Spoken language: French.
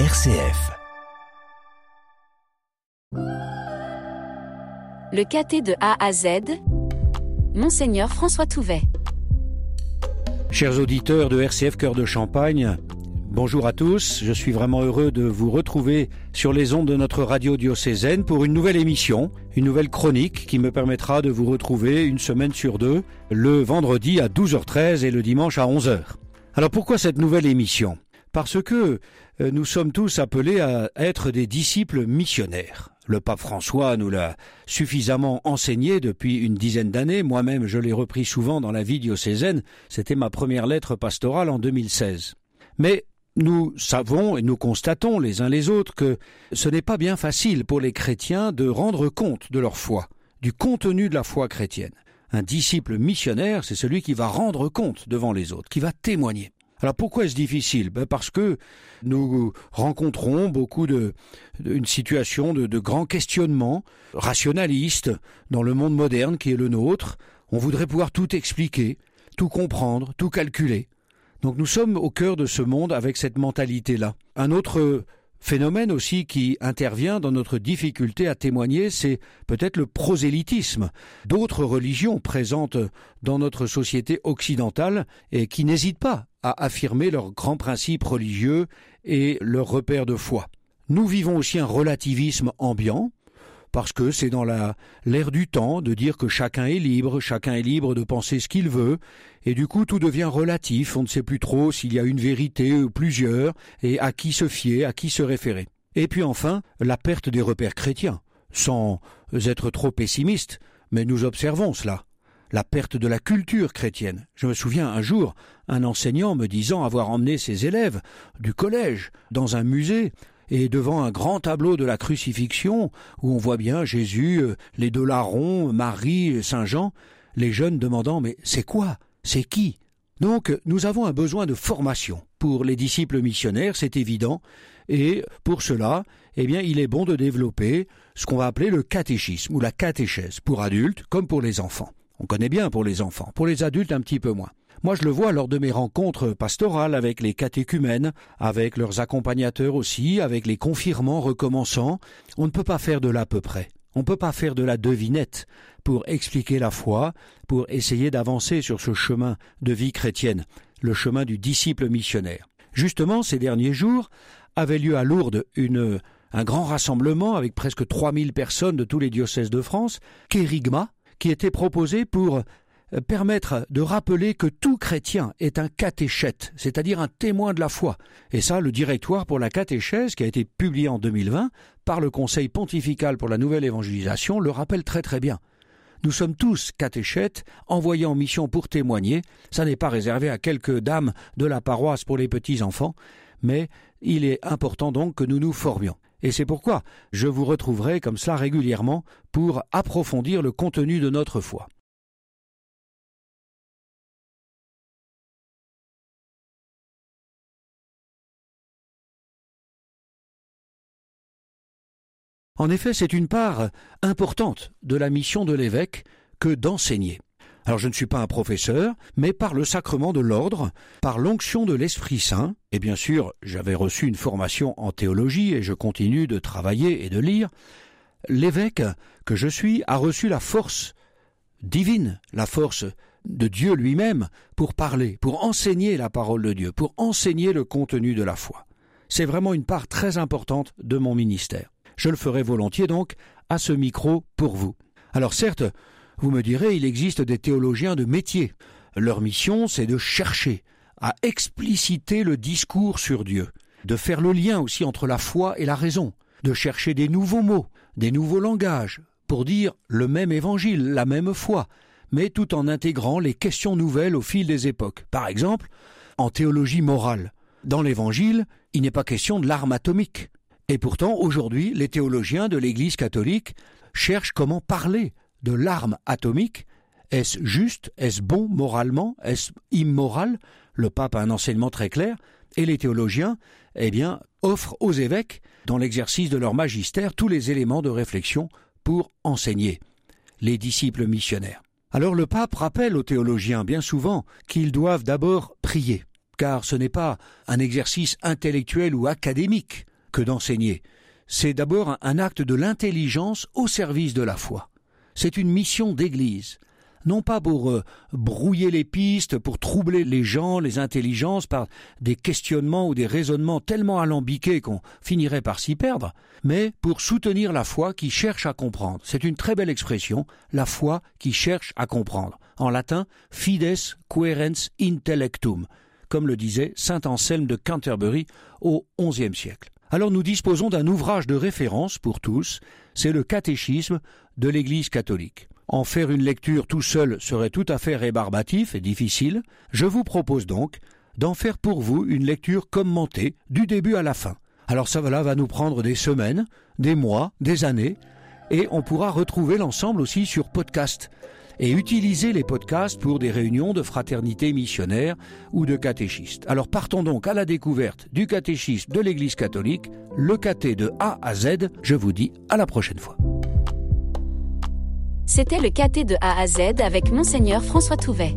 RCF. Le caté de A à Z, Monseigneur François Touvet. Chers auditeurs de RCF Cœur de Champagne, bonjour à tous. Je suis vraiment heureux de vous retrouver sur les ondes de notre radio diocésaine pour une nouvelle émission, une nouvelle chronique qui me permettra de vous retrouver une semaine sur deux, le vendredi à 12h13 et le dimanche à 11h. Alors pourquoi cette nouvelle émission? Parce que nous sommes tous appelés à être des disciples missionnaires. Le pape François nous l'a suffisamment enseigné depuis une dizaine d'années. Moi-même, je l'ai repris souvent dans la vie diocésaine. C'était ma première lettre pastorale en 2016. Mais nous savons et nous constatons les uns les autres que ce n'est pas bien facile pour les chrétiens de rendre compte de leur foi, du contenu de la foi chrétienne. Un disciple missionnaire, c'est celui qui va rendre compte devant les autres, qui va témoigner. Alors pourquoi est-ce difficile? Ben Parce que nous rencontrons beaucoup de, une situation de, de grands questionnements rationalistes dans le monde moderne qui est le nôtre. On voudrait pouvoir tout expliquer, tout comprendre, tout calculer. Donc nous sommes au cœur de ce monde avec cette mentalité-là. Un autre phénomène aussi qui intervient dans notre difficulté à témoigner, c'est peut-être le prosélytisme. D'autres religions présentes dans notre société occidentale et qui n'hésitent pas à affirmer leurs grands principes religieux et leurs repères de foi. Nous vivons aussi un relativisme ambiant, parce que c'est dans la l'ère du temps de dire que chacun est libre, chacun est libre de penser ce qu'il veut, et du coup tout devient relatif, on ne sait plus trop s'il y a une vérité ou plusieurs, et à qui se fier, à qui se référer. Et puis enfin, la perte des repères chrétiens, sans être trop pessimiste, mais nous observons cela. La perte de la culture chrétienne. Je me souviens un jour, un enseignant me disant avoir emmené ses élèves du collège dans un musée et devant un grand tableau de la crucifixion, où on voit bien Jésus, euh, les deux larrons, Marie, Saint Jean, les jeunes demandant Mais c'est quoi? C'est qui? Donc nous avons un besoin de formation. Pour les disciples missionnaires, c'est évident, et pour cela, eh bien, il est bon de développer ce qu'on va appeler le catéchisme ou la catéchèse, pour adultes comme pour les enfants. On connaît bien pour les enfants, pour les adultes un petit peu moins. Moi, je le vois lors de mes rencontres pastorales avec les catéchumènes, avec leurs accompagnateurs aussi, avec les confirmants recommençants. On ne peut pas faire de l'à peu près. On ne peut pas faire de la devinette pour expliquer la foi, pour essayer d'avancer sur ce chemin de vie chrétienne, le chemin du disciple missionnaire. Justement, ces derniers jours, avait lieu à Lourdes une, un grand rassemblement avec presque 3000 personnes de tous les diocèses de France, Kérigma, qui était proposé pour permettre de rappeler que tout chrétien est un catéchète, c'est-à-dire un témoin de la foi. Et ça, le directoire pour la catéchèse, qui a été publié en 2020 par le Conseil pontifical pour la nouvelle évangélisation, le rappelle très très bien. Nous sommes tous catéchètes, envoyés en mission pour témoigner. Ça n'est pas réservé à quelques dames de la paroisse pour les petits-enfants, mais il est important donc que nous nous formions. Et c'est pourquoi je vous retrouverai comme cela régulièrement pour approfondir le contenu de notre foi. En effet, c'est une part importante de la mission de l'évêque que d'enseigner. Alors je ne suis pas un professeur, mais par le sacrement de l'ordre, par l'onction de l'Esprit Saint, et bien sûr j'avais reçu une formation en théologie et je continue de travailler et de lire, l'évêque que je suis a reçu la force divine, la force de Dieu lui-même pour parler, pour enseigner la parole de Dieu, pour enseigner le contenu de la foi. C'est vraiment une part très importante de mon ministère. Je le ferai volontiers donc à ce micro pour vous. Alors certes, vous me direz, il existe des théologiens de métier. Leur mission, c'est de chercher à expliciter le discours sur Dieu, de faire le lien aussi entre la foi et la raison, de chercher des nouveaux mots, des nouveaux langages, pour dire le même évangile, la même foi, mais tout en intégrant les questions nouvelles au fil des époques. Par exemple, en théologie morale. Dans l'évangile, il n'est pas question de l'arme atomique. Et pourtant, aujourd'hui, les théologiens de l'Église catholique cherchent comment parler de l'arme atomique. Est-ce juste? Est-ce bon moralement? Est-ce immoral? Le pape a un enseignement très clair. Et les théologiens, eh bien, offrent aux évêques, dans l'exercice de leur magistère, tous les éléments de réflexion pour enseigner les disciples missionnaires. Alors le pape rappelle aux théologiens bien souvent qu'ils doivent d'abord prier. car ce n'est pas un exercice intellectuel ou académique que d'enseigner. C'est d'abord un acte de l'intelligence au service de la foi. C'est une mission d'Église non pas pour euh, brouiller les pistes, pour troubler les gens, les intelligences par des questionnements ou des raisonnements tellement alambiqués qu'on finirait par s'y perdre, mais pour soutenir la foi qui cherche à comprendre. C'est une très belle expression, la foi qui cherche à comprendre. En latin, fides querens intellectum, comme le disait saint Anselme de Canterbury au XIe siècle. Alors nous disposons d'un ouvrage de référence pour tous, c'est le catéchisme de l'Église catholique. En faire une lecture tout seul serait tout à fait rébarbatif et difficile. Je vous propose donc d'en faire pour vous une lecture commentée du début à la fin. Alors ça va nous prendre des semaines, des mois, des années, et on pourra retrouver l'ensemble aussi sur podcast et utiliser les podcasts pour des réunions de fraternité missionnaire ou de catéchistes. Alors partons donc à la découverte du catéchisme de l'Église catholique, le caté de A à Z. Je vous dis à la prochaine fois. C'était le caté de A à Z avec Monseigneur François Touvet.